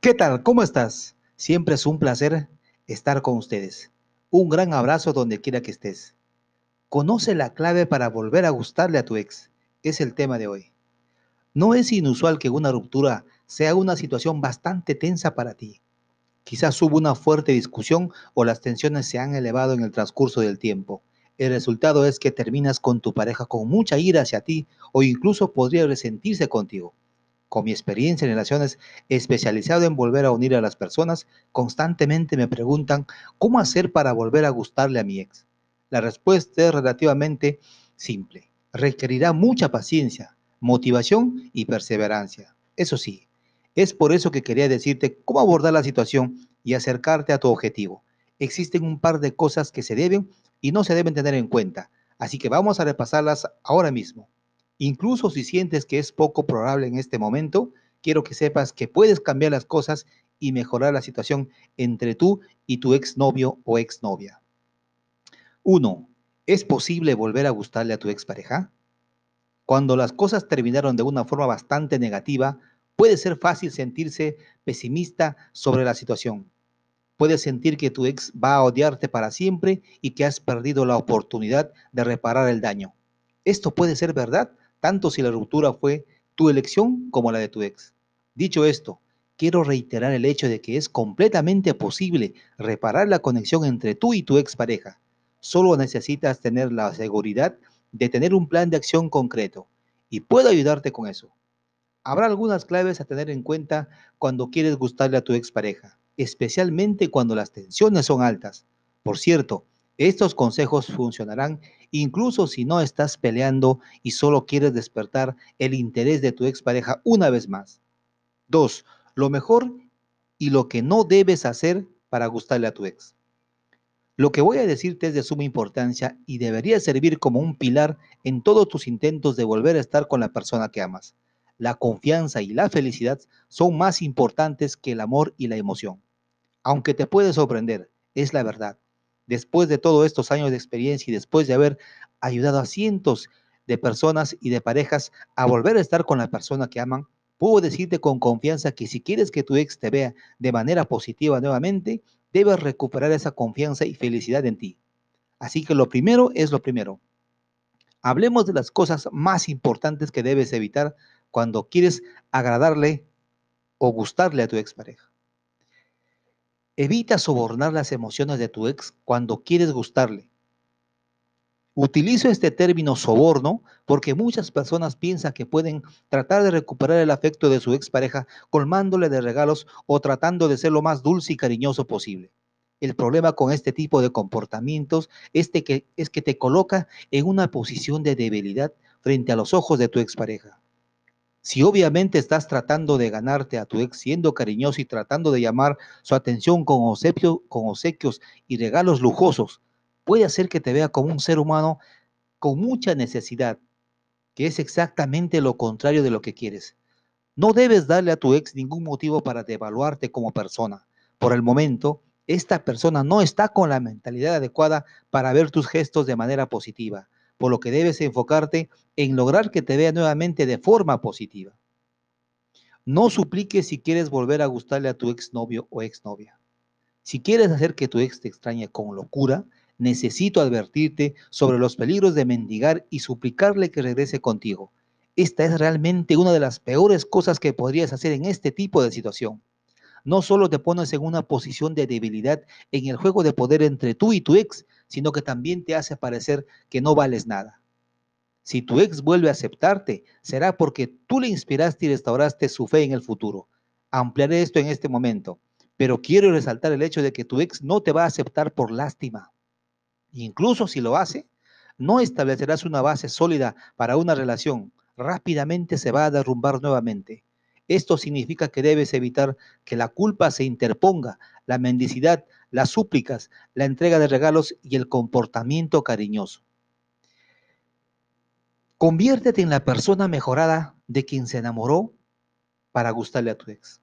¿Qué tal? ¿Cómo estás? Siempre es un placer estar con ustedes. Un gran abrazo donde quiera que estés. Conoce la clave para volver a gustarle a tu ex. Es el tema de hoy. No es inusual que una ruptura sea una situación bastante tensa para ti. Quizás hubo una fuerte discusión o las tensiones se han elevado en el transcurso del tiempo. El resultado es que terminas con tu pareja con mucha ira hacia ti o incluso podría resentirse contigo. Con mi experiencia en relaciones especializado en volver a unir a las personas, constantemente me preguntan cómo hacer para volver a gustarle a mi ex. La respuesta es relativamente simple. Requerirá mucha paciencia, motivación y perseverancia. Eso sí, es por eso que quería decirte cómo abordar la situación y acercarte a tu objetivo. Existen un par de cosas que se deben y no se deben tener en cuenta, así que vamos a repasarlas ahora mismo. Incluso si sientes que es poco probable en este momento, quiero que sepas que puedes cambiar las cosas y mejorar la situación entre tú y tu exnovio o exnovia. 1. ¿Es posible volver a gustarle a tu expareja? Cuando las cosas terminaron de una forma bastante negativa, puede ser fácil sentirse pesimista sobre la situación. Puedes sentir que tu ex va a odiarte para siempre y que has perdido la oportunidad de reparar el daño. Esto puede ser verdad tanto si la ruptura fue tu elección como la de tu ex. Dicho esto, quiero reiterar el hecho de que es completamente posible reparar la conexión entre tú y tu expareja. Solo necesitas tener la seguridad de tener un plan de acción concreto y puedo ayudarte con eso. Habrá algunas claves a tener en cuenta cuando quieres gustarle a tu expareja, especialmente cuando las tensiones son altas. Por cierto, estos consejos funcionarán incluso si no estás peleando y solo quieres despertar el interés de tu expareja una vez más. 2. Lo mejor y lo que no debes hacer para gustarle a tu ex. Lo que voy a decirte es de suma importancia y debería servir como un pilar en todos tus intentos de volver a estar con la persona que amas. La confianza y la felicidad son más importantes que el amor y la emoción. Aunque te puede sorprender, es la verdad después de todos estos años de experiencia y después de haber ayudado a cientos de personas y de parejas a volver a estar con la persona que aman, puedo decirte con confianza que si quieres que tu ex te vea de manera positiva nuevamente, debes recuperar esa confianza y felicidad en ti. Así que lo primero es lo primero. Hablemos de las cosas más importantes que debes evitar cuando quieres agradarle o gustarle a tu expareja. Evita sobornar las emociones de tu ex cuando quieres gustarle. Utilizo este término soborno porque muchas personas piensan que pueden tratar de recuperar el afecto de su expareja colmándole de regalos o tratando de ser lo más dulce y cariñoso posible. El problema con este tipo de comportamientos es, que, es que te coloca en una posición de debilidad frente a los ojos de tu expareja. Si obviamente estás tratando de ganarte a tu ex siendo cariñoso y tratando de llamar su atención con, con obsequios y regalos lujosos, puede hacer que te vea como un ser humano con mucha necesidad, que es exactamente lo contrario de lo que quieres. No debes darle a tu ex ningún motivo para devaluarte como persona. Por el momento, esta persona no está con la mentalidad adecuada para ver tus gestos de manera positiva por lo que debes enfocarte en lograr que te vea nuevamente de forma positiva. No supliques si quieres volver a gustarle a tu exnovio o exnovia. Si quieres hacer que tu ex te extrañe con locura, necesito advertirte sobre los peligros de mendigar y suplicarle que regrese contigo. Esta es realmente una de las peores cosas que podrías hacer en este tipo de situación. No solo te pones en una posición de debilidad en el juego de poder entre tú y tu ex, sino que también te hace parecer que no vales nada. Si tu ex vuelve a aceptarte, será porque tú le inspiraste y restauraste su fe en el futuro. Ampliaré esto en este momento, pero quiero resaltar el hecho de que tu ex no te va a aceptar por lástima. Incluso si lo hace, no establecerás una base sólida para una relación. Rápidamente se va a derrumbar nuevamente. Esto significa que debes evitar que la culpa se interponga, la mendicidad, las súplicas, la entrega de regalos y el comportamiento cariñoso. Conviértete en la persona mejorada de quien se enamoró para gustarle a tu ex.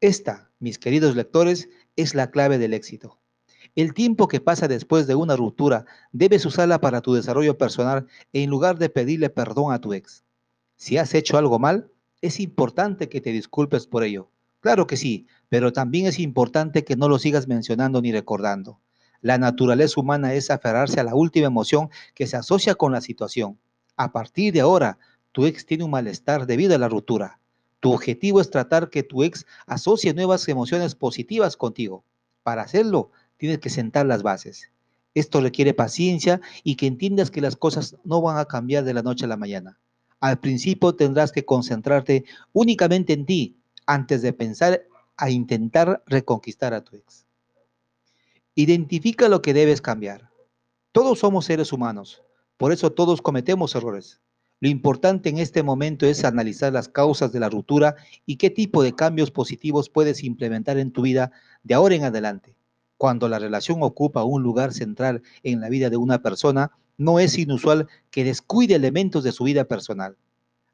Esta, mis queridos lectores, es la clave del éxito. El tiempo que pasa después de una ruptura debes usarla para tu desarrollo personal en lugar de pedirle perdón a tu ex. Si has hecho algo mal, Es importante que te disculpes por ello. Claro que sí, pero también es importante que no lo sigas mencionando ni recordando. La naturaleza humana es aferrarse a la última emoción que se asocia con la situación. A partir de ahora, tu ex tiene un malestar debido a la ruptura. Tu objetivo es tratar que tu ex asocie nuevas emociones positivas contigo. Para hacerlo, tienes que sentar las bases. Esto requiere paciencia y que entiendas que las cosas no van a cambiar de la noche a la mañana. Al principio tendrás que concentrarte únicamente en ti antes de pensar a intentar reconquistar a tu ex. Identifica lo que debes cambiar. Todos somos seres humanos, por eso todos cometemos errores. Lo importante en este momento es analizar las causas de la ruptura y qué tipo de cambios positivos puedes implementar en tu vida de ahora en adelante. Cuando la relación ocupa un lugar central en la vida de una persona, no es inusual que descuide elementos de su vida personal.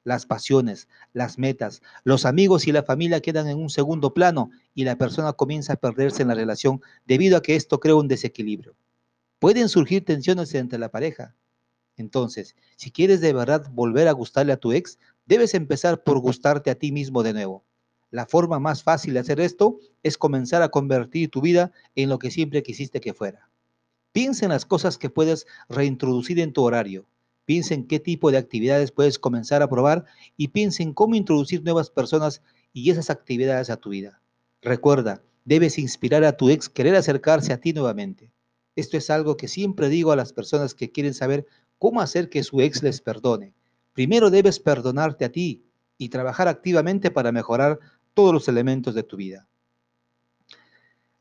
Las pasiones, las metas, los amigos y la familia quedan en un segundo plano y la persona comienza a perderse en la relación debido a que esto crea un desequilibrio. Pueden surgir tensiones entre la pareja. Entonces, si quieres de verdad volver a gustarle a tu ex, debes empezar por gustarte a ti mismo de nuevo. La forma más fácil de hacer esto es comenzar a convertir tu vida en lo que siempre quisiste que fuera. Piensa en las cosas que puedes reintroducir en tu horario. Piensa en qué tipo de actividades puedes comenzar a probar y piensa en cómo introducir nuevas personas y esas actividades a tu vida. Recuerda, debes inspirar a tu ex querer acercarse a ti nuevamente. Esto es algo que siempre digo a las personas que quieren saber cómo hacer que su ex les perdone. Primero debes perdonarte a ti y trabajar activamente para mejorar todos los elementos de tu vida.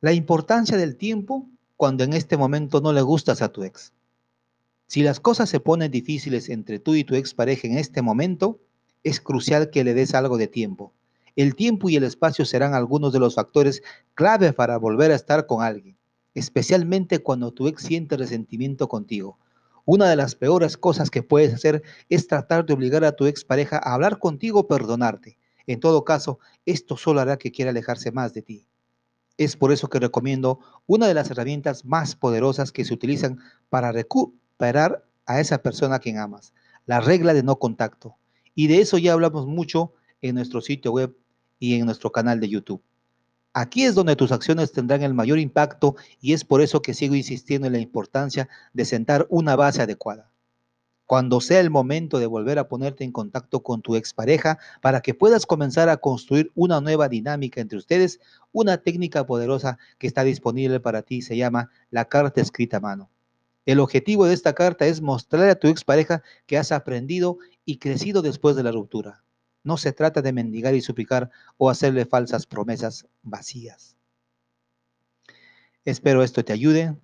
La importancia del tiempo cuando en este momento no le gustas a tu ex. Si las cosas se ponen difíciles entre tú y tu expareja en este momento, es crucial que le des algo de tiempo. El tiempo y el espacio serán algunos de los factores clave para volver a estar con alguien, especialmente cuando tu ex siente resentimiento contigo. Una de las peores cosas que puedes hacer es tratar de obligar a tu expareja a hablar contigo o perdonarte. En todo caso, esto solo hará que quiera alejarse más de ti. Es por eso que recomiendo una de las herramientas más poderosas que se utilizan para recuperar a esa persona a quien amas, la regla de no contacto. Y de eso ya hablamos mucho en nuestro sitio web y en nuestro canal de YouTube. Aquí es donde tus acciones tendrán el mayor impacto y es por eso que sigo insistiendo en la importancia de sentar una base adecuada cuando sea el momento de volver a ponerte en contacto con tu expareja para que puedas comenzar a construir una nueva dinámica entre ustedes, una técnica poderosa que está disponible para ti se llama la carta escrita a mano. El objetivo de esta carta es mostrarle a tu expareja que has aprendido y crecido después de la ruptura. No se trata de mendigar y suplicar o hacerle falsas promesas vacías. Espero esto te ayude,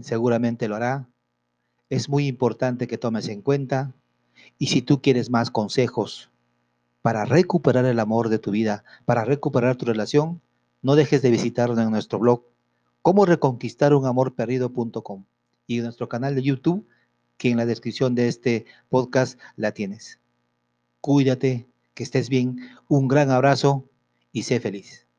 seguramente lo hará es muy importante que tomes en cuenta. Y si tú quieres más consejos para recuperar el amor de tu vida, para recuperar tu relación, no dejes de visitarnos en nuestro blog, cómo reconquistar un amor perdido.com y en nuestro canal de YouTube, que en la descripción de este podcast la tienes. Cuídate, que estés bien, un gran abrazo y sé feliz.